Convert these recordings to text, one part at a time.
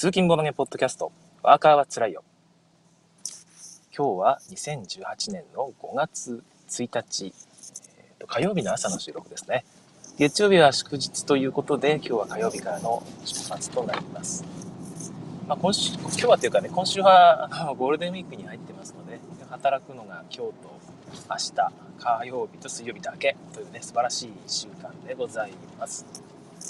通勤ボドゲポッドキャスト、ワーカーはつらいよ。今日は2018年の5月1日、えーと、火曜日の朝の収録ですね。月曜日は祝日ということで、今日は火曜日からの出発となります。まあ、今週、今日はというかね、今週はゴールデンウィークに入ってますので、働くのが今日と明日、火曜日と水曜日だけというね、素晴らしい1週間でございます。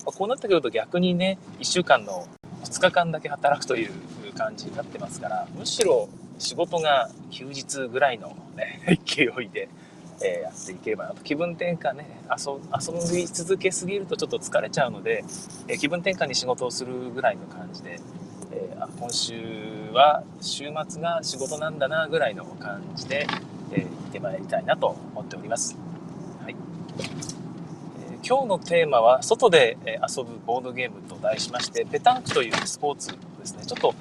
ま、こうなってくると逆にね、1週間の2日間だけ働くという感じになってますから、むしろ仕事が休日ぐらいのね、勢いで、え、やっていければなと。気分転換ね、遊遊び続けすぎるとちょっと疲れちゃうので、え、気分転換に仕事をするぐらいの感じで、えー、今週は週末が仕事なんだなぐらいの感じで、えー、行ってまいりたいなと思っております。はい、今日のテーマは外で遊ぶボードゲームと題しましてペタンクというスポーツですねちょっと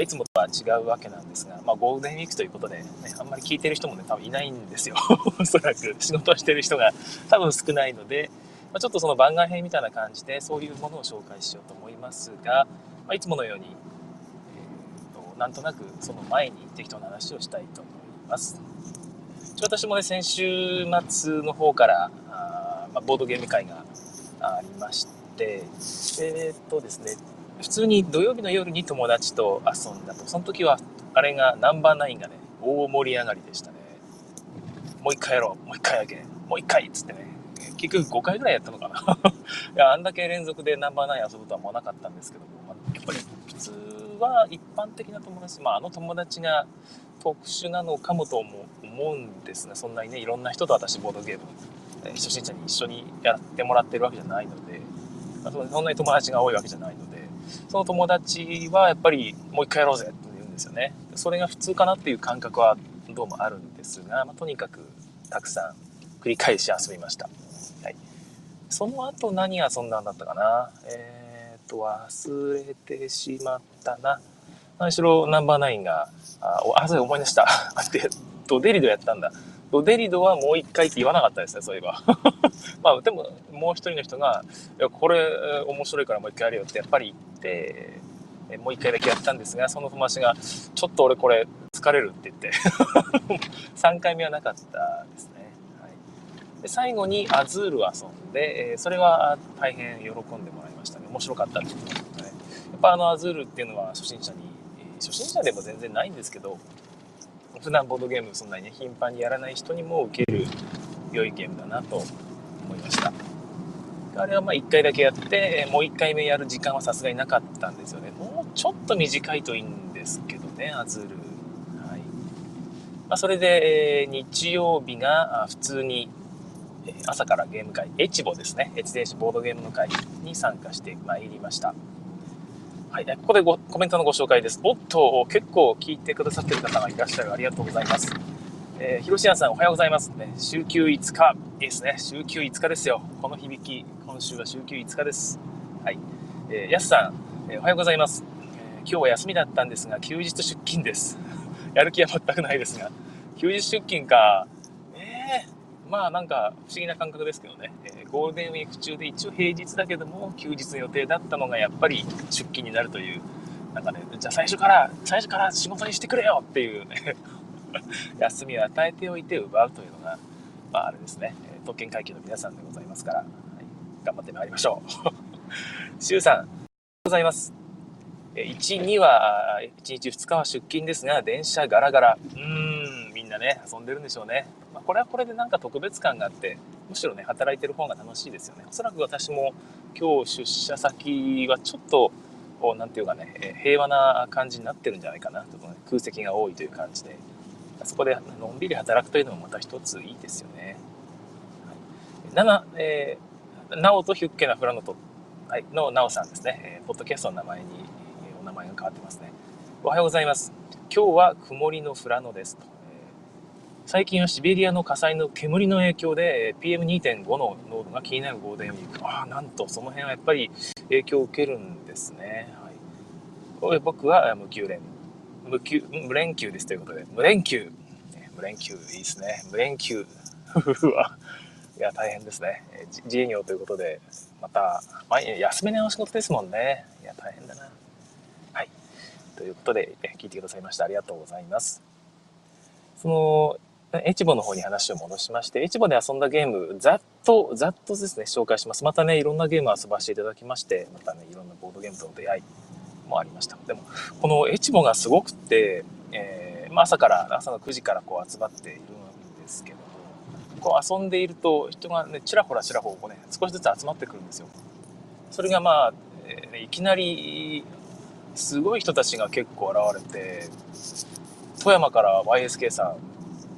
いつもとは違うわけなんですが、まあ、ゴールデンウィークということで、ね、あんまり聞いてる人もね、多分いないんですよ。おそらく仕事をしてる人が多分少ないので、まあ、ちょっとその番外編みたいな感じで、そういうものを紹介しようと思いますが、まあ、いつものように、えーと、なんとなくその前に適当な話をしたいと思います。私もね、先週末の方から、ま、ボードゲーム会がありまして、えっ、とですね、普通に土曜日の夜に友達と遊んだと。その時は、あれがナンバーナインがね、大盛り上がりでしたね。もう一回やろう。もう一回だけ。もう一回っつってね。結局5回ぐらいやったのかな いや、あんだけ連続でナンバーナイン遊ぶとは思わなかったんですけども、まあ、やっぱり普通は一般的な友達、まあ、あの友達が特殊なのかもと思うんですね。そんなにね、いろんな人と私ボードゲーム、初心者に一緒にやってもらってるわけじゃないので、まあ、そんなに友達が多いわけじゃないので、その友達はやっぱりもう一回やろうぜって言うんですよね。それが普通かなっていう感覚はどうもあるんですが、まあ、とにかくたくさん繰り返し遊びました。はい。その後何遊んだんだったかな？えっ、ー、と、忘れてしまったな。何しろナンバーナインが、あ、あそれ思い出した。あって、ドデリドやったんだ。ドデリドはもう一回って言わなかったですね、そういえば。まあ、でも、もう一人の人が、いや、これ面白いからもう一回やるよってやっぱり言って、もう一回だけやったんですが、その友達が、ちょっと俺これ疲れるって言って 3回目はなかったですね。はい、で最後にアズール遊んで、それは大変喜んでもらいましたね。面白かったっていうことで、ね、やっぱあのアズールっていうのは初心者に、初心者でも全然ないんですけど、普段ボードゲームそんなにね、頻繁にやらない人にも受ける良いゲームだなと思いました。あれはまあ1回だけやって、もう1回目やる時間はさすがになかったんですよね。もうちょっと短いといいんですけどね、アズール。はい。まあ、それで、え、日曜日が普通に朝からゲーム会、エチボですね。越電子ボードゲームの会に参加してまいりました。はい、ここでごコメントのご紹介です。おっと、結構聞いてくださってる方がいらっしゃる。ありがとうございます。えー、ひろしやさん、おはようございます。ね、週休5日。いいですね。週休5日ですよ。この響き、今週は週休5日です。はい。えー、やすさん、えー、おはようございます、えー、今日は休みだったんですが、休日出勤です。やる気は全くないですが。休日出勤か。えー、まあなんか不思議な感覚ですけどね。えゴールデンウィーク中で一応平日だけども休日の予定だったのがやっぱり出勤になるというなんかねじゃあ最初から最初から仕事にしてくれよ！っていうね。休みを与えておいて奪うというのがまああれですね。特権階級の皆さんでございますから、はい、頑張ってまいりましょう。周さんございます。1、2は1日2日は出勤ですが電車ガラガラ。うーん。みんなね遊んでるんでしょうね、まあ、これはこれでなんか特別感があってむしろね、働いてる方が楽しいですよね。おそらく私も今日出社先はちょっと、何て言うかね、平和な感じになってるんじゃないかなと、ね、空席が多いという感じで、そこでのんびり働くというのもまた一ついいですよね。はい、7、えー、なおとヒュッケなフラノト、はい、のなおさんですね、えー、ポッドキャストの名前に、お名前が変わってますね。おはようございます。今日は曇りのフラノですと。最近はシベリアの火災の煙の影響で PM2.5 の濃度が気になるゴールデンウィーク。ああ、なんとその辺はやっぱり影響を受けるんですね。はい、僕は無給連、無給、無連休ですということで、無連休。無連休、いいですね。無連休。いや、大変ですね。自営業ということで、また、毎日休めないお仕事ですもんね。いや、大変だな。はいということで、聞いてくださいました。ありがとうございます。その、エチボの方に話を戻しまして、エチボで遊んだゲーム、ざっと、ざっとですね、紹介します。またね、いろんなゲーム遊ばせていただきまして、またね、いろんなボードゲームとの出会いもありました。でも、このエチボがすごくて、えー、まあ、朝から、朝の9時からこう集まっているんですけど、こう遊んでいると人がね、ちらほらちらほらこうね、少しずつ集まってくるんですよ。それがまあ、えー、いきなり、すごい人たちが結構現れて、富山から YSK さん、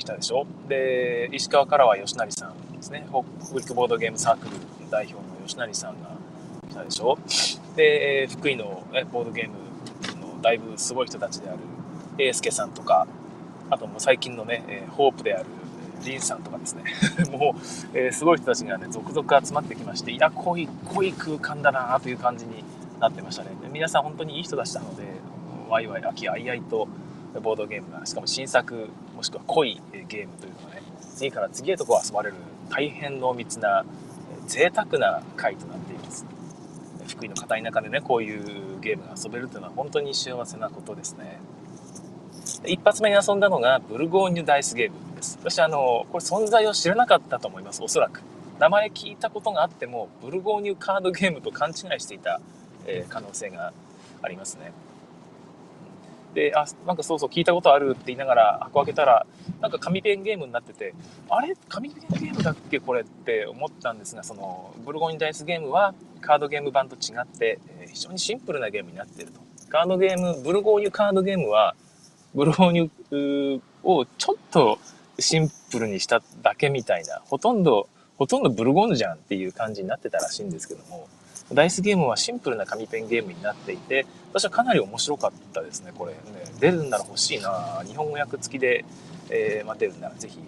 来たでしょ？で石川からは吉成さんですね。北陸ボードゲームサークル代表の吉成さんが来たでしょ？で福井のボードゲームのだいぶすごい人たちである英介さんとかあともう最近のねホープであるリンさんとかですね。もう、え、すごい人たちがね続々集まってきましていや濃い濃い空間だなという感じになってましたね。で皆さん本当にいい人たちなのでワイワイ飽きあいあいとボードゲームがしかも新作もしくは濃いゲームというのがね次から次へとこう遊ばれる大変濃密な贅沢な回となっています。福井の片田舎でねこういうゲームが遊べるというのは本当に幸せなことですね。一発目に遊んだのがブルゴーニュダイスゲームです。私あのこれ存在を知らなかったと思いますおそらく。名前聞いたことがあってもブルゴーニュカードゲームと勘違いしていた、え、可能性がありますね。で、あ、なんかそうそう聞いたことあるって言いながら箱開けたら、なんか紙ペンゲームになってて、あれ？紙ペンゲームだっけこれって思ったんですが、その、ブルゴーニュダイスゲームはカードゲーム版と違って、え非常にシンプルなゲームになっていると。カードゲーム、ブルゴーニュカードゲームは、ブルゴーニュをちょっとシンプルにしただけみたいな、ほとんど、ほとんどブルゴーニュじゃんっていう感じになってたらしいんですけども、ダイスゲームはシンプルな紙ペンゲームになっていて、私はかなり面白かったですね、これね。出るんなら欲しいな日本語訳付きで、えー、まあ、出るならぜひ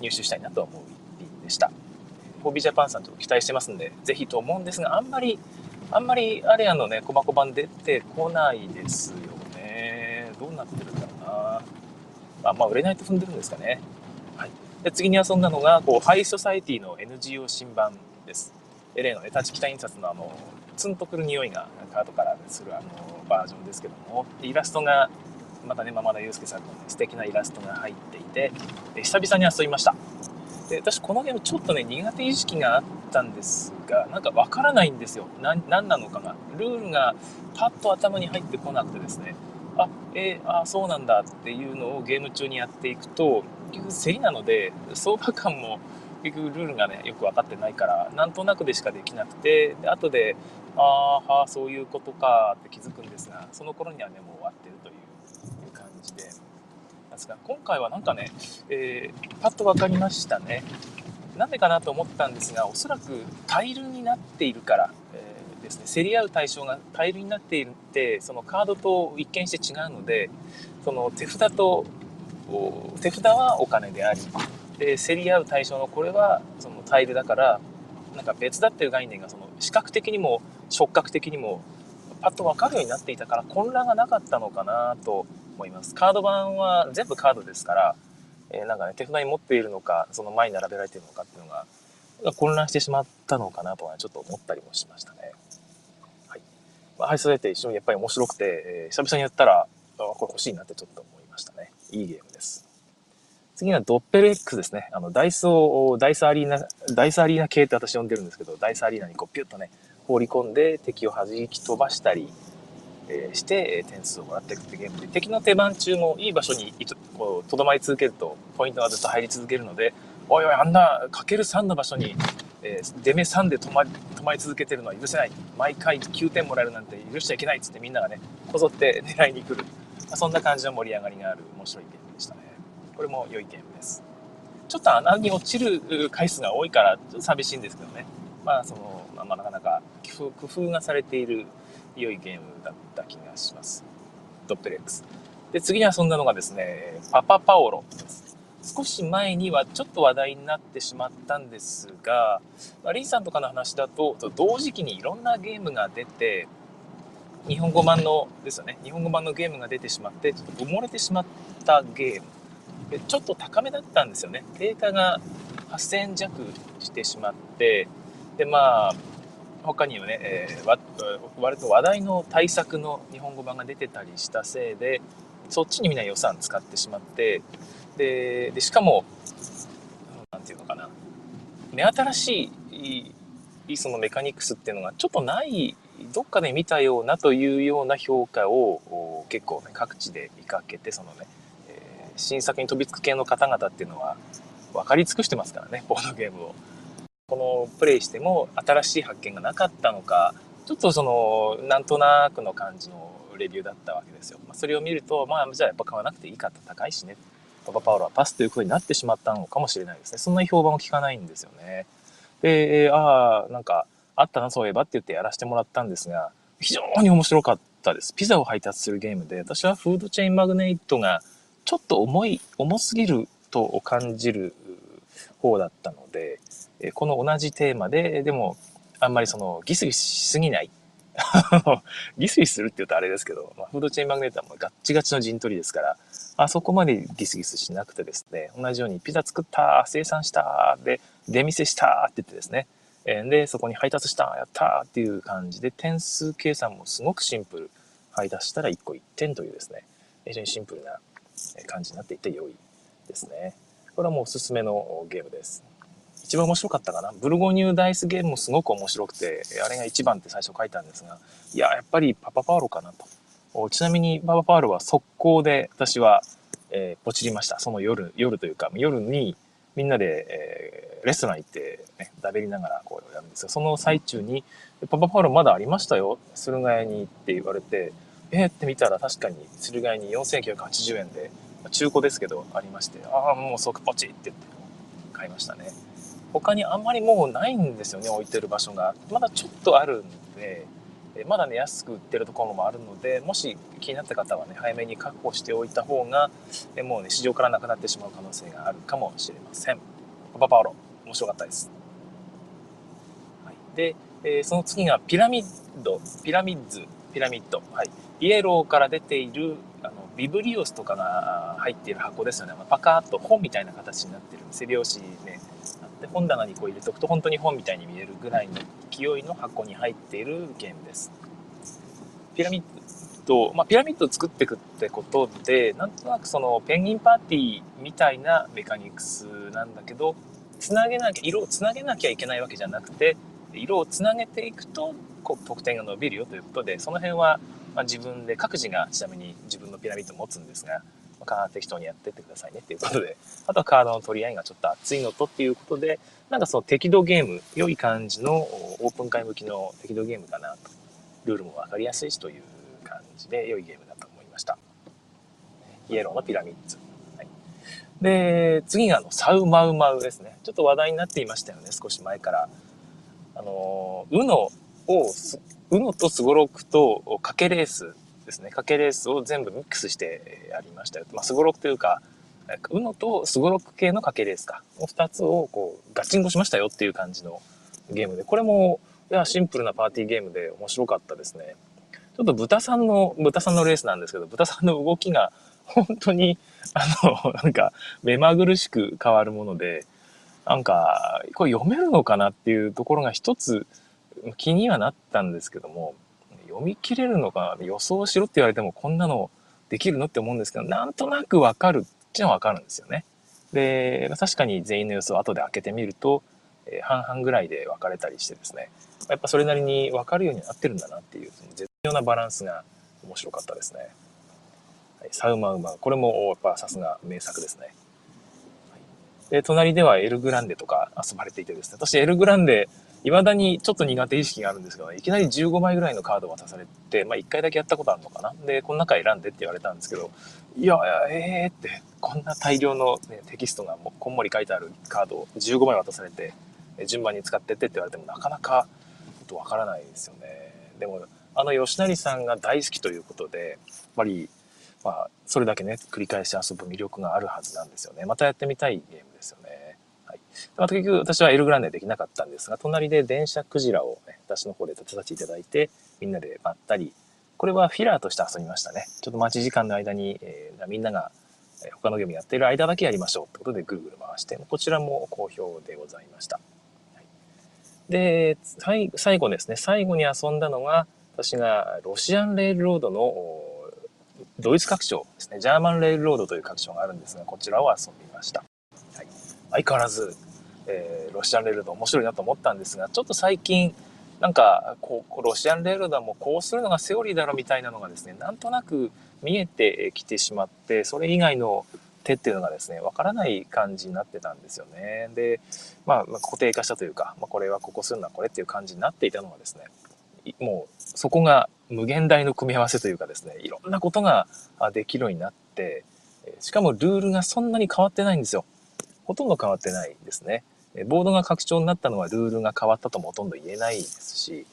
入手したいなとは思う一品でした。ホビージャパンさんちょっと期待してますんで、ぜひと思うんですが、あんまり、あんまりアレアのね、コマコ版出てこないですよね。どうなってるんだろうなあ、まあ、売れないと踏んでるんですかね。はい。で、次に遊んだのが、こう、ハイソサイティの NGO 新版です。例のね、立ち北印刷のあの、ツンとくる匂いがカードからするあのバージョンですけども、イラストが、またね、マ田祐介さんの、ね、素敵なイラストが入っていて、久々に遊びました。で、私このゲームちょっとね、苦手意識があったんですが、なんかわからないんですよ。何なのかが。ルールがパッと頭に入ってこなくてですね、あ、えー、あ、そうなんだっていうのをゲーム中にやっていくと、結局競りなので、相場感も結局ルールがねよく分かってないからなんとなくでしかできなくてで後でああはあそういうことかって気づくんですがその頃にはねもう終わってるという感じで。ですが今回はなんかね、えー、パッと分かりましたね。なんでかなと思ったんですがおそらくタイルになっているから、えー、ですね競り合う対象がタイルになっているってそのカードと一見して違うのでその手札と手札はお金でありで競り合う対象のこれはそのタイルだからなんか別だっていう概念がその視覚的にも触覚的にもパッと分かるようになっていたから混乱がなかったのかなと思います。カード版は全部カードですから、えー、なんかね手札に持っているのかその前に並べられているのかっていうのが混乱してしまったのかなとはちょっと思ったりもしましたね。はい、まあ、はいそれって一緒にやっぱり面白くて、えー、久々にやったらあこれ欲しいなってちょっと思いましたね。いいゲームです。次はドッペル X ですね。あの、ダイソー、ダイスアリーナ、ダイスアリーナ系って私呼んでるんですけど、ダイスアリーナにこうピュッとね、放り込んで敵を弾き飛ばしたり、えー、して、え点数をもらっていくってゲームで、敵の手番中もいい場所にこう、とどまり続けると、ポイントがずっと入り続けるので、おいおい、あんな、かける3の場所に、えー、出目3で止まり、止まり続けてるのは許せない。毎回9点もらえるなんて許しちゃいけないっつってみんながね、こぞって狙いに来る。そんな感じの盛り上がりがある面白いゲーム。これも良いゲームです。ちょっと穴に落ちる回数が多いから、寂しいんですけどね。まあ、その、まあ、なかなか工夫がされている良いゲームだった気がします。ドッペレックス。で、次に遊んだのがですね、パパパオロです。少し前にはちょっと話題になってしまったんですが、まあ、リンさんとかの話だと、同時期にいろんなゲームが出て、日本語版のですよね、日本語版のゲームが出てしまって、ちょっと埋もれてしまったゲームでちょっと高めだったんですよね。定価が8000弱してしまってでまあ他にはね、えー、割と話題の対策の日本語版が出てたりしたせいでそっちにみんな予算使ってしまってででしかも何て言うのかな。目新しいそのメカニクスっていうのがちょっとないどっかで見たようなというような評価を結構ね各地で見かけてそのね、新作に飛びつく系の方々っていうのは分かり尽くしてますからね ボードゲームを。このプレイしても新しい発見がなかったのかちょっとそのなんとなくの感じのレビューだったわけですよ。まあ、それを見るとまあじゃあやっぱ買わなくていいかって高いしねパパパウロはパスということになってしまったのかもしれないですね。そんな評判も聞かないんですよね。で、ああ、なんか、あったな、そういえばって言ってやらせてもらったんですが、非常に面白かったです。ピザを配達するゲームで、私はフードチェーンマグネイトがちょっと重い、重すぎると感じる方だったので、この同じテーマで、でも、あんまりそのギスギスしすぎない。ギスギスするって言うとあれですけど、まあ、フードチェーンマグネートはもうガッチガチの陣取りですから、あそこまでギスギスしなくてですね、同じようにピザ作った、生産した、で、出店したって言ってですね、で、そこに配達した、やったっていう感じで、点数計算もすごくシンプル。配達したら1個1点というですね、非常にシンプルな感じになっていて良いですね。これはもうおすすめのゲームです。一番面白かったかな。ブルゴニューダイスゲームもすごく面白くて、あれが1番って最初書いたんですが、いや、やっぱりパパパーロかなと。ちなみにパパパーロは速攻で私は、えー、ポチりました。その夜、夜というか、夜にみんなで、えー、レストラン行って、ね、だべりながらこうやるんですよ。その最中に、パパパーロまだありましたよ。駿河屋にって言われて、えー、って見たら確かに駿河屋に4980円で、中古ですけどありまして、ああ、もう即ポチって言って買いましたね。他にあんまりもうないんですよね、置いてる場所が。まだちょっとあるんで、まだね、安く売ってるところもあるので、もし気になった方はね、早めに確保しておいた方が、もうね、市場からなくなってしまう可能性があるかもしれません。パパパオロ、面白かったです。はい、で、えー、その次がピラミッド、ピラミッズ、ピラミッド。はい。イエローから出ている、あの、ビブリオスとかが入っている箱ですよね。まパカーっと本みたいな形になってる。背拍子ね、で本棚にこう入れておくと本当に本みたいに見えるぐらいの勢いの箱に入っているゲームです。ピラミッド、まあ、ピラミッドを作っていくってことで、なんとなくそのペンギンパーティーみたいなメカニクスなんだけど、つなげなきゃ、色をつなげなきゃいけないわけじゃなくて、色をつなげていくとこう得点が伸びるよということで、その辺は、ま自分で各自がちなみに自分のピラミッドを持つんですが、カード適当にやってってくださいねっていうことで、あとはカードの取り合いがちょっと熱いのとっていうことで、なんかその適度ゲーム、良い感じのオープン会向きの適度ゲームかなと。ルールも分かりやすいしという感じで良いゲームだと思いました。イエローのピラミッツ。はい、で、次があの、サウマウマウですね。ちょっと話題になっていましたよね、少し前から。あの、ウノを、ウノとスゴロクと賭けレースですね、賭けレースを全部ミックスしてやりましたよ。まあ、スゴロクというか、ウノとスゴロク系の賭けレースか。の2つをこう、ガチンコしましたよっていう感じのゲームで、これも、いや、シンプルなパーティーゲームで面白かったですね。ちょっと豚さんの、豚さんのレースなんですけど、豚さんの動きが本当に、あの、なんか、目まぐるしく変わるもので、なんか、これ読めるのかなっていうところが一つ気にはなったんですけども、読み切れるのか予想しろって言われてもこんなのできるのって思うんですけど、なんとなくわかるっていうのはわかるんですよね。で、確かに全員の予想を後で開けてみると、え、半々ぐらいで分かれたりしてですね、やっぱそれなりに分かるようになってるんだなっていう、その絶妙なバランスが面白かったですね。はい、サウマウマこれもやっぱさすが名作ですね。で、隣ではエルグランデとか遊ばれていてですね、私エルグランデ未だにちょっと苦手意識があるんですけど、いきなり15枚ぐらいのカード渡されて、まあ1回だけやったことあるのかな。で、この中選んでって言われたんですけど、いや、ええー、って、こんな大量の、ね、テキストがもうこんもり書いてあるカードを15枚渡されて、順番に使ってってって言われてもなかなかちょっとわからないですよね。でも、あの吉成さんが大好きということで、やっぱり、まあ、それだけね、繰り返し遊ぶ魅力があるはずなんですよね。またやってみたいゲームですよね。また結局私はエルグランデできなかったんですが、隣で電車クジラをね、私の方で立たせていただいて、みんなでまったり、これはフィラーとして遊びましたね。ちょっと待ち時間の間に、えー、みんなが他のゲームやってる間だけやりましょうってことでぐるぐる回して、こちらも好評でございました。はい、で、最後ですね、最後に遊んだのが、私がロシアンレールロードのドイツ拡張ですね、ジャーマンレールロードという拡張があるんですが、こちらを遊びました。相変わらず、えー、ロシアンレールド面白いなと思ったんですが、ちょっと最近、なんか、こう、ロシアンレールドはもうこうするのがセオリーだろみたいなのがですね、なんとなく見えてきてしまって、それ以外の手っていうのがですね、わからない感じになってたんですよね。で、まあ、固定化したというか、まあ、これはここするのはこれっていう感じになっていたのがですね、もうそこが無限大の組み合わせというかですね、いろんなことができるようになって、しかもルールがそんなに変わってないんですよ。ほとんど変わってないですね。ボードが拡張になったのはルールが変わったともほとんど言えないですし、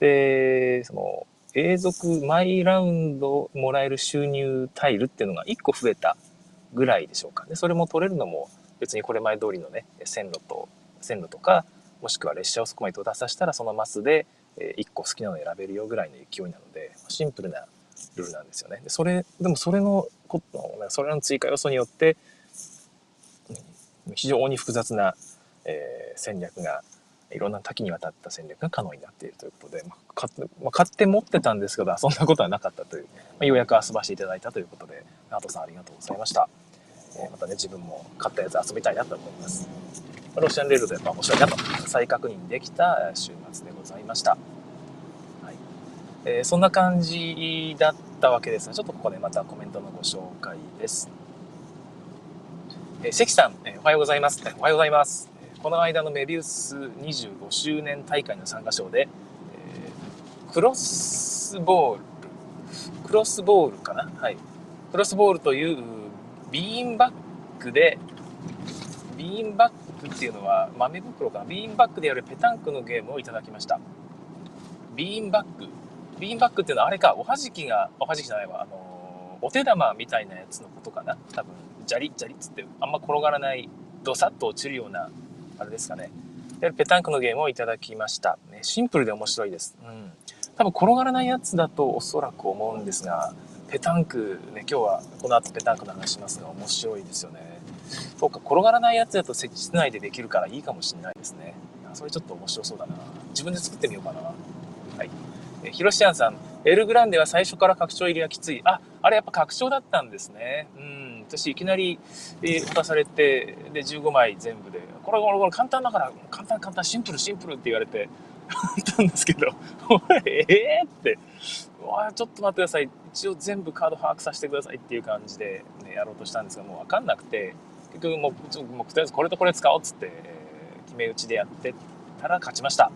で、その、永続毎ラウンドもらえる収入タイルっていうのが1個増えたぐらいでしょうかね。それも取れるのも別にこれ前通りのね、線路と、線路とか、もしくは列車をそこまで到達させたらそのマスで1個好きなの選べるよぐらいの勢いなので、シンプルなルールなんですよね。でそれ、でもそれのこと、それの追加要素によって、非常に複雑な、えー、戦略が、いろんな多岐にわたった戦略が可能になっているということで、まあ、買って、まあ、買って持ってたんですけど、そんなことはなかったという、まあ、ようやく遊ばせていただいたということで、ナートさんありがとうございました。えー、またね、自分も買ったやつ遊びたいなと思います。ロシアンレールでやっぱ面白いなと再確認できた週末でございました。はいえー、そんな感じだったわけですが、ちょっとここでまたコメントのご紹介です。え、関さん、え、おはようございます。おはようございます。この間のメビウス25周年大会の参加賞で、え、クロスボール、クロスボールかな？はい。クロスボールというビーンバックで、ビーンバックっていうのは豆袋かな？ビーンバックでやるペタンクのゲームをいただきました。ビーンバック。ビーンバックっていうのはあれか？おはじきがおはじきじゃないわ。あのお手玉みたいなやつのことかな？多分。ジャリジャリっつってあんま転がらないドサッと落ちるようなあれですかねペタンクのゲームをいただきました、ね、シンプルで面白いです、うん、多分転がらないやつだとおそらく思うんですがペタンクね今日はこの後ペタンクの話しますが面白いですよねそうか、転がらないやつだと設置室内でできるからいいかもしれないですね。それちょっと面白そうだな。自分で作ってみようかな。はい。えヒロシアンさん、エルグランデは最初から拡張入りはきつい。あ、あれやっぱ拡張だったんですね。うん。私いきなり、え、渡されて、で、15枚全部で、これこれこれ簡単だから、簡単簡単、シンプルシンプルって言われて、たんですけど、ええー、って、うわちょっと待ってください。一応全部カード把握させてくださいっていう感じで、ね、やろうとしたんですが、もうわかんなくて、結局もう、もうとりあえずこれとこれ使おうっつって、決め打ちでやってたら勝ちました。あ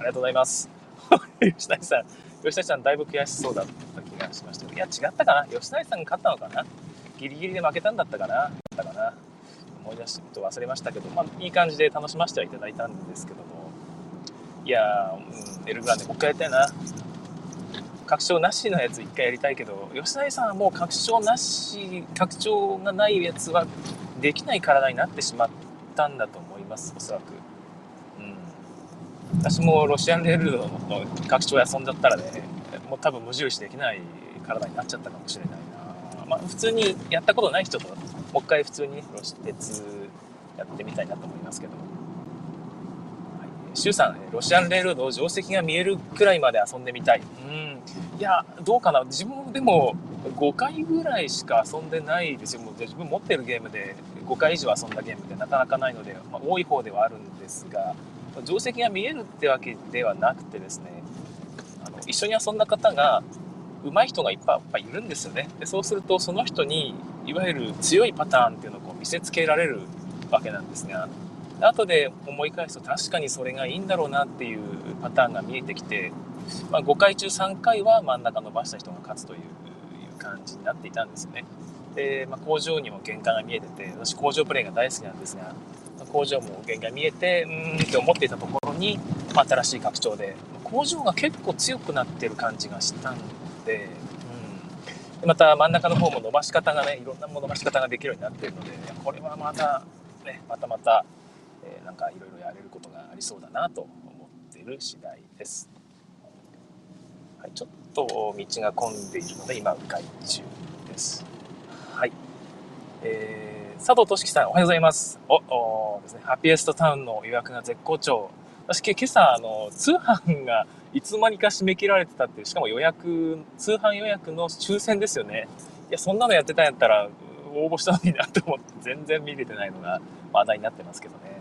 りがとうございます。吉谷さん、吉谷さんだいぶ悔しそうだった気がしました。いや、違ったかな？吉谷さんが勝ったのかな？ギリギリで負けたんだったかな。ったかな。思い出してと忘れましたけど、まあ、いい感じで楽しませてはいただいたんですけども、いやー、うん、エルグランデもう一回やりたいな。拡張なしのやつ一回やりたいけど、吉谷さんはもう拡張なし、拡張がないやつはできない体になってしまったんだと思いますおそらく、うん、私もロシアンレールドの拡張遊んじゃったらねもう多分無印できない体になっちゃったかもしれない。まあ普通にやったことない人ともう一回普通にロシ鉄やってみたいなと思いますけどシュウさん、ロシアンレールの定石が見えるくらいまで遊んでみたい。うん。いや、どうかな。自分でも5回ぐらいしか遊んでないですよ。もう自分持ってるゲームで5回以上遊んだゲームってなかなかないので、まあ、多い方ではあるんですが、定石が見えるってわけではなくてですね、あの一緒に遊んだ方が、上手い人がいっぱいっぱいいるんですよね。でそうすると、その人に、いわゆる強いパターンっていうのをこう見せつけられるわけなんですが、後で思い返すと確かにそれがいいんだろうなっていうパターンが見えてきて、まあ、5回中3回は真ん中伸ばした人が勝つという感じになっていたんですよね。で、まあ、工場にも限界が見えてて私工場プレイが大好きなんですが、工場も限界見えてうーんって思っていたところに、ま、新しい拡張で工場が結構強くなってる感じがしたんで、うん、でまた真ん中の方も伸ばし方がねいろんな伸ばし方ができるようになってるのでこれはまたねまたまた、えー、なんかいろいろやれることがありそうだなと思っている次第です。はい、ちょっと道が混んでいるので今迂回中です。はい。えー、佐藤俊樹さん、おはようございます。お、おですね、ハッピエストタウンの予約が絶好調。私今朝あの通販がいつ間にか締め切られてたっていうしかも予約通販予約の抽選ですよね。いやそんなのやってたんやったら応募したのになと思って全然見れてないのが話題になってますけどね、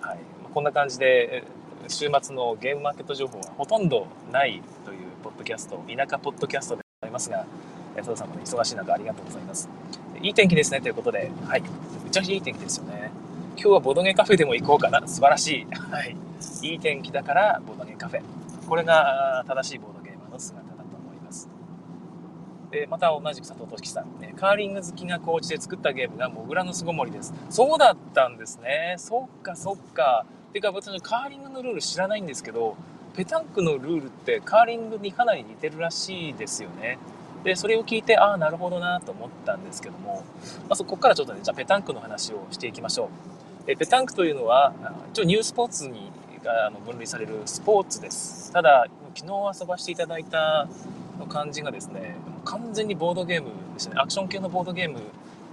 はい、こんな感じで週末のゲームマーケット情報はほとんどないというポッドキャスト田舎ポッドキャストでございますが佐藤さんも、ね、忙しい中ありがとうございます。いい天気ですねということで。はい。めちゃくちゃいい天気ですよね。今日はボドゲカフェでも行こうかな。素晴らしい。はい。いい天気だからボドゲカフェ。これが正しいボードゲーマーの姿だと思います。でまた同じく佐藤俊樹さん、ね、カーリング好きが高知で作ったゲームがモグラの巣ごもりです。そうだったんですね。そっかそっか。てか私カーリングのルール知らないんですけど、ペタンクのルールってカーリングにかなり似てるらしいですよね。で、それを聞いて、ああ、なるほどなと思ったんですけども、まあ、そこからちょっとね、じゃあペタンクの話をしていきましょう。えペタンクというのは、一応ニュースポーツにあの分類されるスポーツです。ただ昨日遊ばせていただいた感じがですね完全にボードゲームですね。アクション系のボードゲーム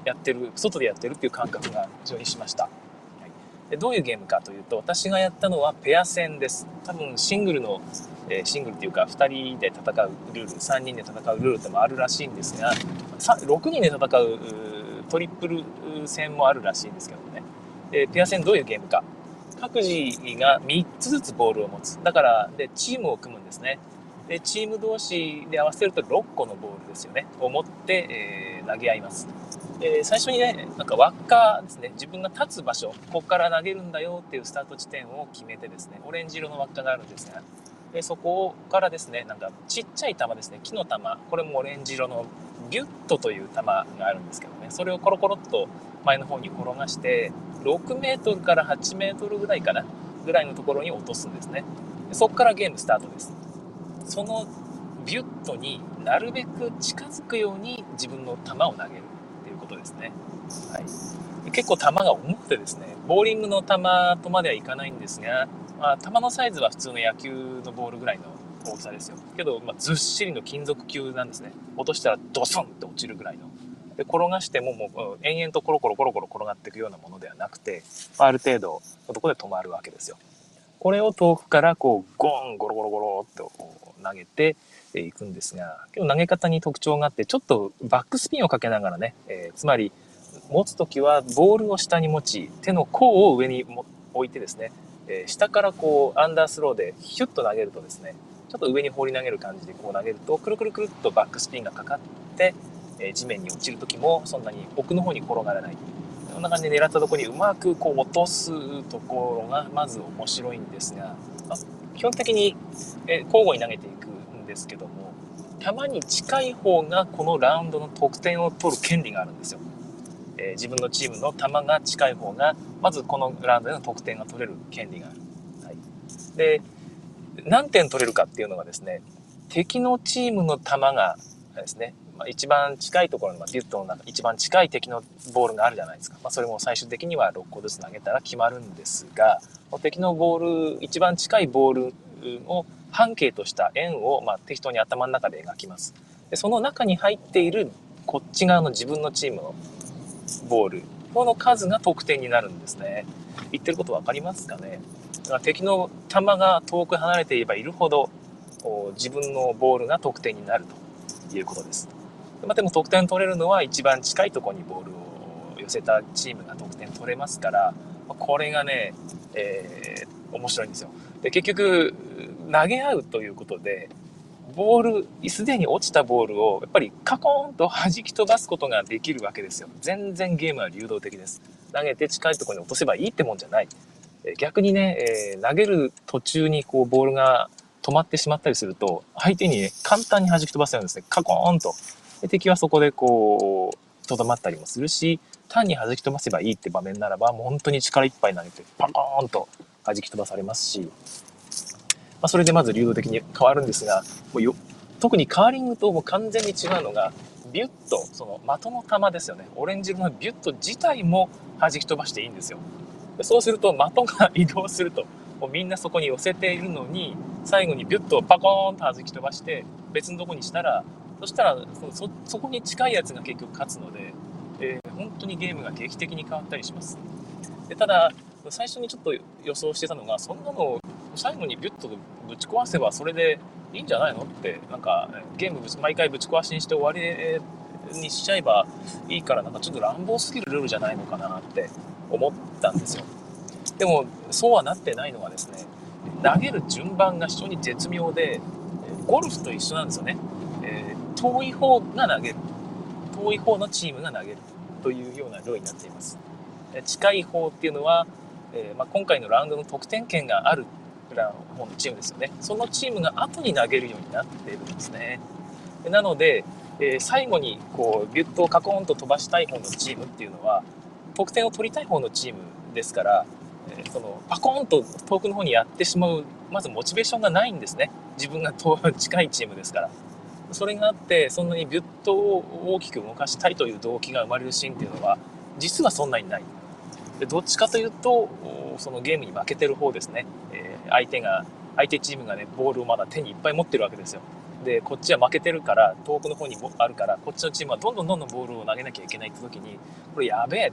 やってる外でやってるっていう感覚が非常にしました、はい、でどういうゲームかというと私がやったのはペア戦です。多分シングルの、えー、シングルっていうか2人で戦うルール3人で戦うルールでもあるらしいんですが6人で戦うトリプル戦もあるらしいんですけどもね、えペア戦どういうゲームか各自が3つずつボールを持つ。だから、で、チームを組むんですね。で、チーム同士で合わせると6個のボールですよね。を持って、えー、投げ合います。で、最初にね、なんか輪っかですね、自分が立つ場所、ここから投げるんだよっていうスタート地点を決めてですね、オレンジ色の輪っかがあるんですが、でそこからですね、なんかちっちゃい球ですね、木の球、これもオレンジ色のビュットという球があるんですけどね、それをコロコロっと前の方に転がして、6メートルから8メートルぐらいかなぐらいのところに落とすんですね。そこからゲームスタートです。そのビュットになるべく近づくように自分の球を投げるっていうことですね、はい、結構球が重くてですねボーリングの球とまではいかないんですが、まあ、球のサイズは普通の野球のボールぐらいの大きさですよ。けど、まあ、ずっしりの金属球なんですね。落としたらドソンって落ちるぐらいの。で転がしてももう延々とコロコロコロコロ転がっていくようなものではなくてある程度のとこで止まるわけですよ。これを遠くからこうゴンゴロゴロゴロっと投げていくんですが今日投げ方に特徴があってちょっとバックスピンをかけながらね、えー、つまり持つ時はボールを下に持ち手の甲を上に置いてですね、えー、下からこうアンダースローでヒュッと投げるとですねちょっと上に放り投げる感じでこう投げるとくるくるくるっとバックスピンがかかってえ地面に落ちる時もそんなに奥の方に転がらない。こんな感じで狙ったところにうまくこう落とすところがまず面白いんですが、まあ、基本的に、え交互に投げていくんですけども球に近い方がこのラウンドの得点を取る権利があるんですよ、えー、自分のチームの球が近い方がまずこのラウンドでの得点が取れる権利がある、はい、で何点取れるかっていうのがですね敵のチームの球がですねまあ、一番近いところの、ま、ビュットの中、一番近い敵のボールがあるじゃないですか。まあ、それも最終的には6個ずつ投げたら決まるんですが、敵のボール、一番近いボールを半径とした円を、まあ、適当に頭の中で描きます。でその中に入っているこっち側の自分のチームのボール、この数が得点になるんですね。言ってること分かりますかね？だから敵の球が遠く離れていればいるほど、自分のボールが得点になるということです。まあ、でも得点取れるのは一番近いところにボールを寄せたチームが得点取れますから、まこれがね、えー、面白いんですよ。で、結局、投げ合うということで、ボール、すでに落ちたボールをやっぱりカコーンと弾き飛ばすことができるわけですよ。全然ゲームは流動的です。投げて近いところに落とせばいいってもんじゃない。逆にね、えー、投げる途中にこうボールが止まってしまったりすると、相手にね、簡単に弾き飛ばせるんですね。カコーンと。で敵はそこでこう、とどまったりもするし、単に弾き飛ばせばいいって場面ならば、もう本当に力いっぱい投げて、パコーンと弾き飛ばされますし、あ、それでまず流動的に変わるんですが、もうよ特にカーリングとも完全に違うのが、ビュッと、その的の球ですよね。オレンジ色のビュット自体も弾き飛ばしていいんですよ。でそうすると的が 移動すると、もうみんなそこに寄せているのに、最後にビュッとパコーンと弾き飛ばして、別のとこにしたら、そしたらそそこに近いやつが結局勝つので、えー、本当にゲームが劇的に変わったりしますでただ最初にちょっと予想してたのがそんなの最後にビュッとぶち壊せばそれでいいんじゃないのってなんかゲーム毎回ぶち壊しにして終わりにしちゃえばいいからなんかちょっと乱暴すぎるルールじゃないのかなって思ったんですよ。でもそうはなってないのはですね投げる順番が非常に絶妙でゴルフと一緒なんですよね、えー、遠い方が投げる。遠い方のチームが投げるというようなルールになっています。近い方っていうのは、えー、まあ、今回のラウンドの得点権がある方のチームですよね。そのチームが後に投げるようになっているんですね。なので、えー、最後にこうビュッとカコーンと飛ばしたい方のチームっていうのは得点を取りたい方のチームですから、えー、そのパコーンと遠くの方にやってしまうまずモチベーションがないんですね。自分が遠近いチームですから。それがあってそんなにビュッと大きく動かしたいという動機が生まれるシーンっていうのは実はそんなにない。でどっちかというとそのゲームに負けてる方ですね、相手が相手チームがねボールをまだ手にいっぱい持ってるわけですよ。でこっちは負けてるから遠くの方にあるからこっちのチームはどんどんどんどんボールを投げなきゃいけないって時にこれやべえ。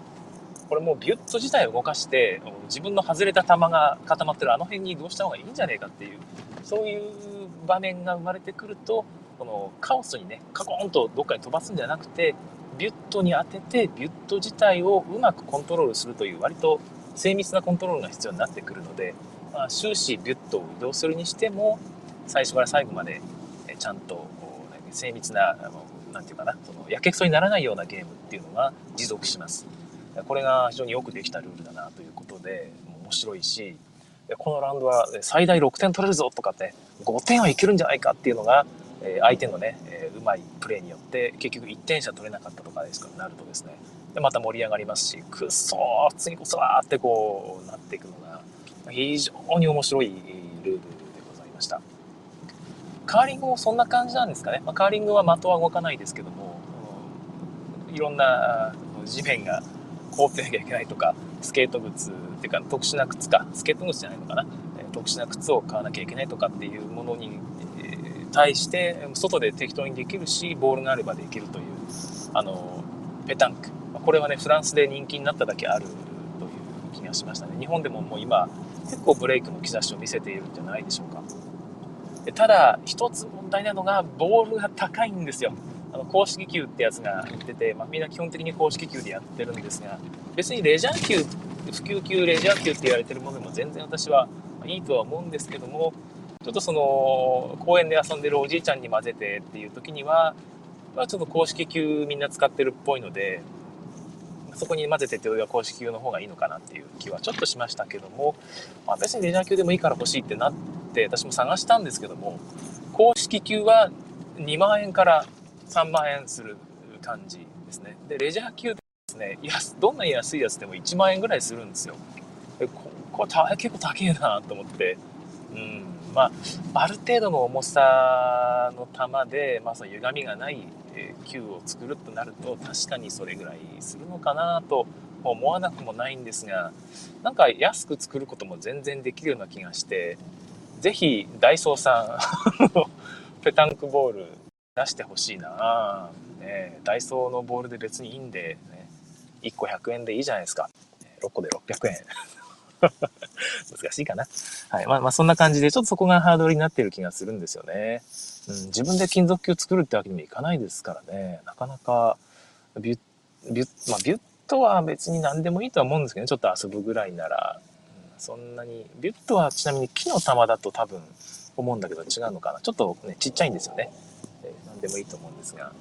これもうビュッと自体を動かして自分の外れた球が固まってるあの辺にどうした方がいいんじゃねえかっていうそういう場面が生まれてくるとこのカオスにねカコンとどっかに飛ばすんじゃなくてビュットに当ててビュット自体をうまくコントロールするという割と精密なコントロールが必要になってくるので、まあ、終始ビュットを移動するにしても最初から最後までちゃんと精密な何て言うかなそのやけくそにならないようなゲームっていうのが持続します。これが非常によくできたルールだなということで面白いしこのラウンドは最大6点取れるぞとかって5点はいけるんじゃないかっていうのが相手のねうまいプレーによって結局1点しか取れなかったとかですからなるとですね。でまた盛り上がりますしくっそー次こそはってこうなっていくのが非常に面白いルールでございました。カーリングもそんな感じなんですかね、まあ、カーリングは的は動かないですけどもいろんな地面が凍ってなきゃいけないとかスケート靴っていうか特殊な靴か。スケート靴じゃないのかな。特殊な靴を買わなきゃいけないとかっていうものに対して外で適当にできるしボールがあればできるというあのペタンク。これはねフランスで人気になっただけあるという気がしましたね。日本でももう今結構ブレイクの兆しを見せているんじゃないでしょうか。ただ一つ問題なのがボールが高いんですよ。あの公式球ってやつが売ってて、まあ、みんな基本的に公式球でやってるんですが別にレジャー球普及級レジャー級って言われてるものでも全然私はいいとは思うんですけどもちょっとその公園で遊んでるおじいちゃんに混ぜてっていう時には、まあ、ちょっと公式球みんな使ってるっぽいのでそこに混ぜてっていうよりは公式球の方がいいのかなっていう気はちょっとしましたけども、まあ、別にレジャー級でもいいから欲しいってなって私も探したんですけども公式球は2万円から3万円する感じですね。でレジャー級ですねどんな安いやつでも1万円ぐらいするんですよ。ここれ結構高えなと思って。うん。まあ、ある程度の重さの球で、まあ、その歪みがないえ球を作るとなると確かにそれぐらいするのかなと思わなくもないんですがなんか安く作ることも全然できるような気がして是非ダイソーさんペタンクボール出してほしいな、ね、ダイソーのボールで別にいいんで、ね、1個100円でいいじゃないですか。6個で600円。難しいかな。はい。まあ、まあ、そんな感じで、ちょっとそこがハードルになってる気がするんですよね。うん、自分で金属球作るってわけにもいかないですからね。なかなか、ビュッ、ビュッ、まあ、ビュットは別に何でもいいとは思うんですけどね。ちょっと遊ぶぐらいなら。うん、そんなに、ビュットはちなみに木の玉だと多分思うんだけど違うのかな。ちょっとね、ちっちゃいんですよね。えー、何でもいいと思うんですが。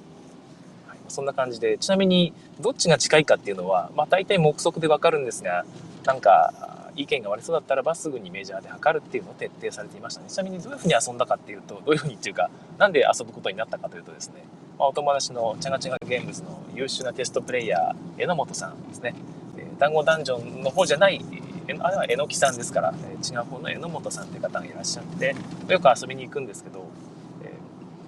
そんな感じで、ちなみにどっちが近いかっていうのは、まあ大体目測でわかるんですが、なんか、意見が割れそうだったらばすぐにメジャーで測るっていうのを徹底されていましたね。ちなみにどういうふうに遊んだかっていうとどういうふうにっていうかなんで遊ぶことになったかというとですね、まあ、お友達のチャガチャガゲームズの優秀なテストプレイヤー榎本さんですね、えー、団子ダンジョンの方じゃないあれは榎木さんですから、え、違う方の榎本さんって方がいらっしゃってよく遊びに行くんですけど、え、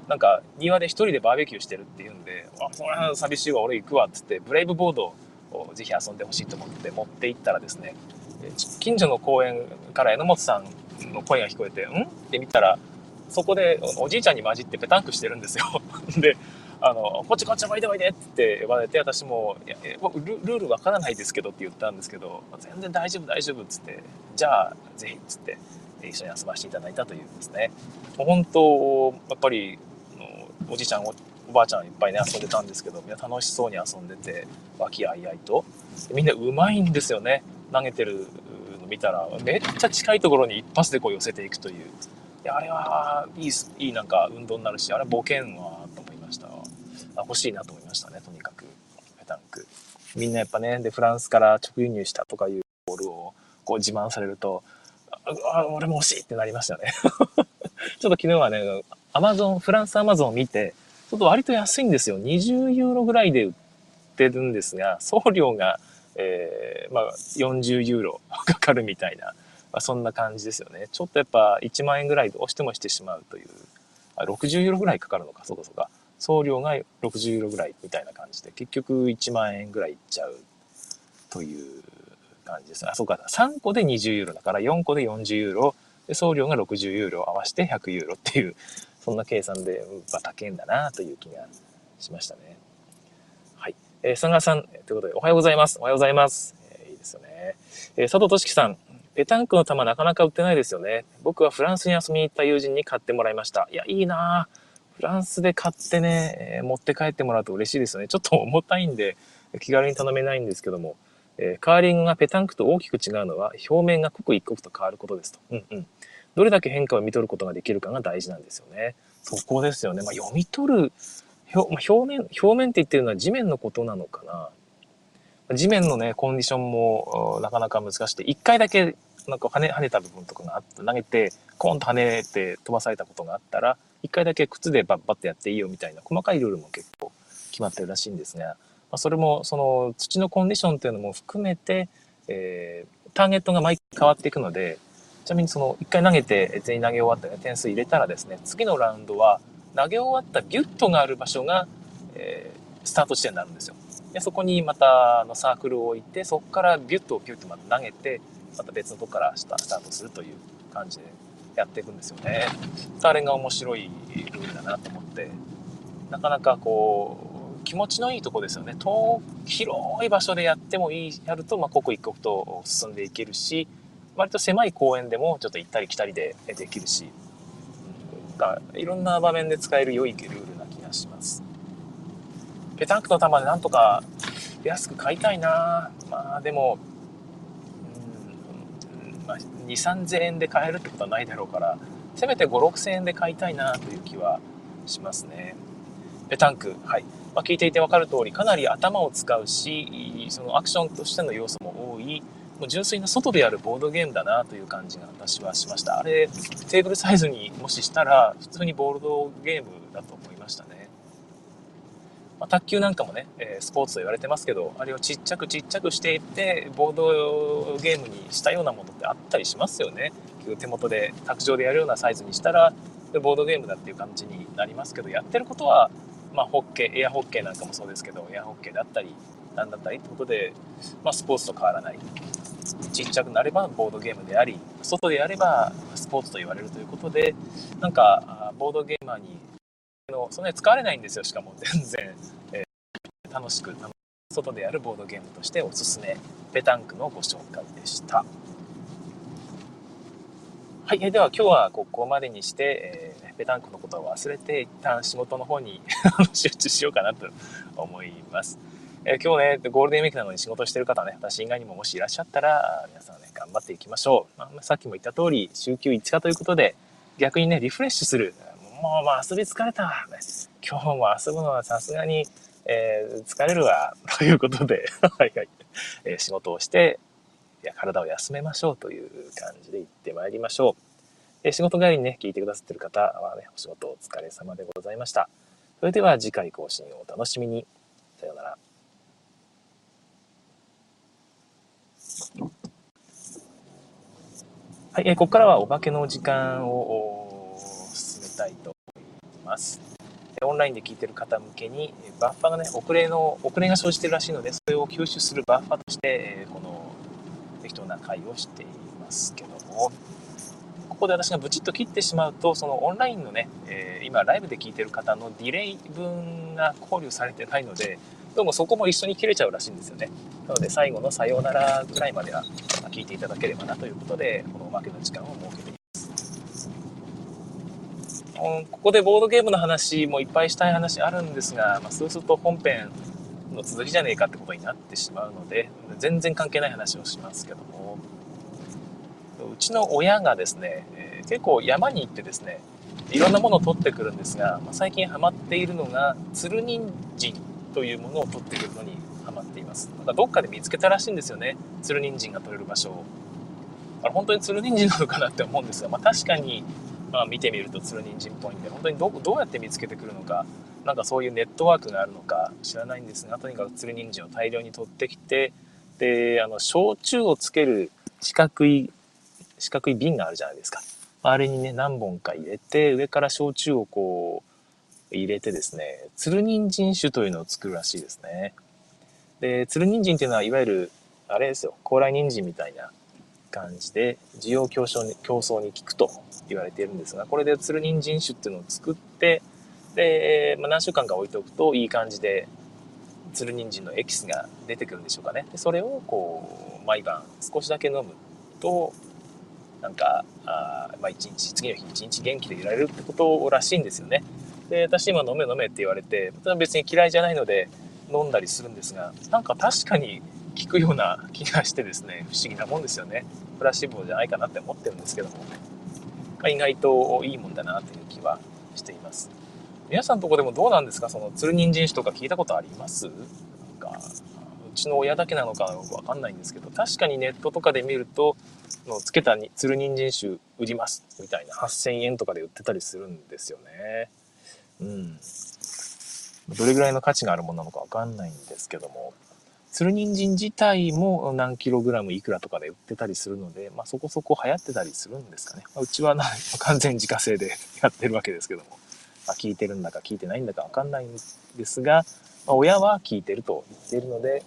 なんか庭で一人でバーベキューしてるっていうんで「あそれは寂しいわ俺行くわ」っつってブレイブボードをぜひ遊んでほしいと思って持って行ったらですね近所の公園から榎本さんの声が聞こえて、ん？って見たら、そこでおじいちゃんに混じってペタンクしてるんですよ。で、あの、こっちこっちおいでおいでって呼ばれて、私も、いやルルールわからないですけどって言ったんですけど、全然大丈夫大丈夫っつって、じゃあぜひっつって、一緒に遊ばせていただいたというですね、もう本当、やっぱり、おじいちゃんお、おばあちゃんいっぱいね、遊んでたんですけど、みんな楽しそうに遊んでて、和気あいあいと。みんなうまいんですよね。投げてるの見たら、めっちゃ近いところに一発でこう寄せていくという。いや、あれは、いい、いいなんか運動になるし、あれ冒険は、と思いました。あ欲しいなと思いましたね、とにかく。ペタンク。みんなやっぱね、で、フランスから直輸入したとかいうボールをこう自慢されると、あ、俺も欲しいってなりましたね。ちょっと昨日はね、アマゾン、フランスアマゾンを見て、ちょっと割と安いんですよ。20ユーロぐらいで売ってるんですが、送料が、えー、まあ、40ユーロ かかるみたいな、まあ、そんな感じですよね。ちょっとやっぱ1万円ぐらいどうしてもしてしまうという、あ60ユーロぐらいかかるのか、そうかそうか。送料が60ユーロぐらいみたいな感じで、結局1万円ぐらいいっちゃうという感じです。あ、そうか。3個で20ユーロだから4個で40ユーロ、で送料が60ユーロ合わせて100ユーロっていう、そんな計算で、まあ、高いんだなという気がしましたね。えー、佐賀さん、ということで、おはようございます。おはようございます。えー、いいですよね。えー、佐藤俊樹さん、ペタンクの玉なかなか売ってないですよね。僕はフランスに遊びに行った友人に買ってもらいました。いや、いいなフランスで買ってね、えー、持って帰ってもらうと嬉しいですよね。ちょっと重たいんで、気軽に頼めないんですけども、えー、カーリングがペタンクと大きく違うのは表面が刻一刻と変わることですと。うんうん。どれだけ変化を見取ることができるかが大事なんですよね。そこですよね。まあ、読み取る表、面、表面って言ってるのは地面のことなのかな。地面のね、コンディションもなかなか難しくて、一回だけなんか跳ね、跳ねた部分とかがあって、投げて、コーンと跳ねて飛ばされたことがあったら、一回だけ靴でバッバッとやっていいよみたいな細かいルールも結構決まってるらしいんですが、まあ、それもその土のコンディションっていうのも含めて、えー、ターゲットが毎回変わっていくので、ちなみにその1回投げて全員投げ終わったら点数入れたらですね、次のラウンドは投げ終わったビュットがある場所が、えー、スタート地点になるんですよ。でそこにまたあのサークルを置いて、そこからビュットをピュッとまた投げて、また別のとこからスタートするという感じでやっていくんですよね。あれが面白いルールだなと思って、なかなかこう、気持ちのいいとこですよね。遠、広い場所でやってもいい、やると、まあ、刻一刻と進んでいけるし、割と狭い公園でもちょっと行ったり来たりでできるし、うん、いろんな場面で使える良いルールな気がします。ペタンクの球でなんとか安く買いたいなまあでも、2、3000円で買えるってことはないだろうから、せめて5、6000円で買いたいなという気はしますね。ペタンク、はい。まあ、聞いていて分かる通り、かなり頭を使うし、そのアクションとしての要素も多い、もう純粋な外でやるボードゲームだなという感じが私はしました。あれ、テーブルサイズにもししたら、普通にボードゲームだと思いましたね。まあ、卓球なんかもね、えスポーツと言われてますけど、あれをちっちゃくちっちゃくしていって、ボードゲームにしたようなものってあったりしますよね。手元で、卓上でやるようなサイズにしたら、ボードゲームだっていう感じになりますけど、やってることはまあ、ホッケー、エアホッケーなんかもそうですけど、エアホッケーだったり、なんだったりってことで、まあ、スポーツと変わらない。ちっちゃくなればボードゲームであり、外でやればスポーツと言われるということで、なんか、ボードゲーマーに、そんなに使われないんですよ、しかも 全然。えー、楽しく、外でやるボードゲームとしておすすめ、ペタンクのご紹介でした。はい、では今日はここまでにして、えー、ペタンクのことを忘れて一旦仕事の方に 集中しようかなと思います。え、今日ね、ゴールデンウィークなのに仕事してる方ね、私以外にももしいらっしゃったら、皆さんね、頑張っていきましょう。まあ、さっきも言った通り、週休5日ということで、逆にね、リフレッシュする。もう、まあ、遊び疲れた。ね、今日も遊ぶのはさすがに、えー、疲れるわ。ということで、はいはい。え、仕事をして、いや体を休めましょうという感じで行ってまいりましょう。え仕事帰りにね、聞いてくださってる方はね、お仕事お疲れ様でございました。それでは次回更新をお楽しみに。さようなら。はい、えここからはお化けの時間を進めたいと思います。オンラインで聞いてる方向けに、バッファがね、遅れの、遅れが生じてるらしいので、それを吸収するバッファとして、この適当な会をしていますけども、ここで私がブチッと切ってしまうと、そのオンラインのね、え、今ライブで聞いてる方のディレイ分が考慮されてないので、どうもそこも一緒に切れちゃうらしいんですよね。なので最後のさようならぐらいまでは聞いていただければなということで、このおまけの時間を設けています。うんここでボードゲームの話もいっぱいしたい話あるんですが、まあ、そうすると本編の続きじゃねえかってことになってしまうので、全然関係ない話をしますけども、うちの親がですね、え、結構山に行ってですね、いろんなものを取ってくるんですが、まあ、最近ハマっているのが、つる人参というものを取ってくるのにハマっています。なんかどっかで見つけたらしいんですよね、つる人参が取れる場所を。あれ本当につる人参なのかなって思うんですが、まあ、確かに、まあ、見てみるとつる人参っぽいんで、本当にどどうやって見つけてくるのか、なんかそういうネットワークがあるのか知らないんですが、とにかくつる人参を大量に取ってきて、で、あの、焼酎をつける四角い、四角い瓶があるじゃないですか。あれにね、何本か入れて、上から焼酎をこう、入れてですね、つる人参酒というのを作るらしいですね。で、つる人参っていうのは、いわゆる、あれですよ、高麗人参みたいな感じで、需要競争に競争に効くと言われているんですが、これでつる人参酒っていうのを作って、で、まあ、何週間か置いておくといい感じでつる人参のエキスが出てくるんでしょうかねでそれをこう毎晩少しだけ飲むとなんかあ、まあ、1日次の日一日元気でいられるってことらしいんですよねで私今飲め飲めって言われて別に嫌いじゃないので飲んだりするんですがなんか確かに効くような気がしてですね不思議なもんですよね。プラシーボじゃないかなって思ってるんですけども。意外といいもんだなという気はしています。皆さんのとこでもどうなんですか？その、つる人参酒とか聞いたことあります？なんか、うちの親だけなのかよくわかんないんですけど、確かにネットとかで見ると、のつけたにつる人参酒売りますみたいな8000円とかで売ってたりするんですよね。うん。どれぐらいの価値があるものなのかわかんないんですけども、つる人参自体も何キログラムいくらとかで売ってたりするので、まあ、そこそこ流行ってたりするんですかね。まあ、うちはな完全自家製でやってるわけですけども。まあ、聞いてるんだか聞いてないんだかわかんないんですが、まあ、親は聞いてると言っているので、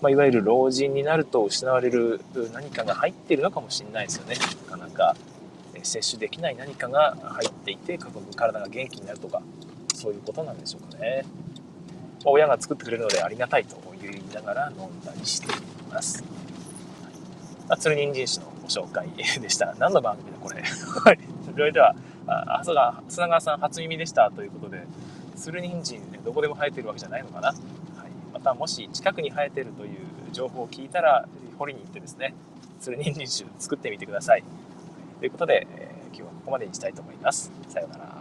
まあ、いわゆる老人になると失われる何かが入ってるのかもしれないですよね。なかなか摂取できない何かが入っていて体が元気になるとかそういうことなんでしょうかね。まあ、親が作ってくれるのでありがたいと言いながら飲んだりしています。まあ、鶴人参酒のご紹介でした。何の番組だこれ。それではあ、そうだ、砂川さん初耳でしたということで、スルニンジンどこでも生えてるわけじゃないのかな。はい、また、もし近くに生えてるという情報を聞いたら、掘りに行ってですね、スルニンジン酒作ってみてください。ということで、えー、今日はここまでにしたいと思います。さようなら。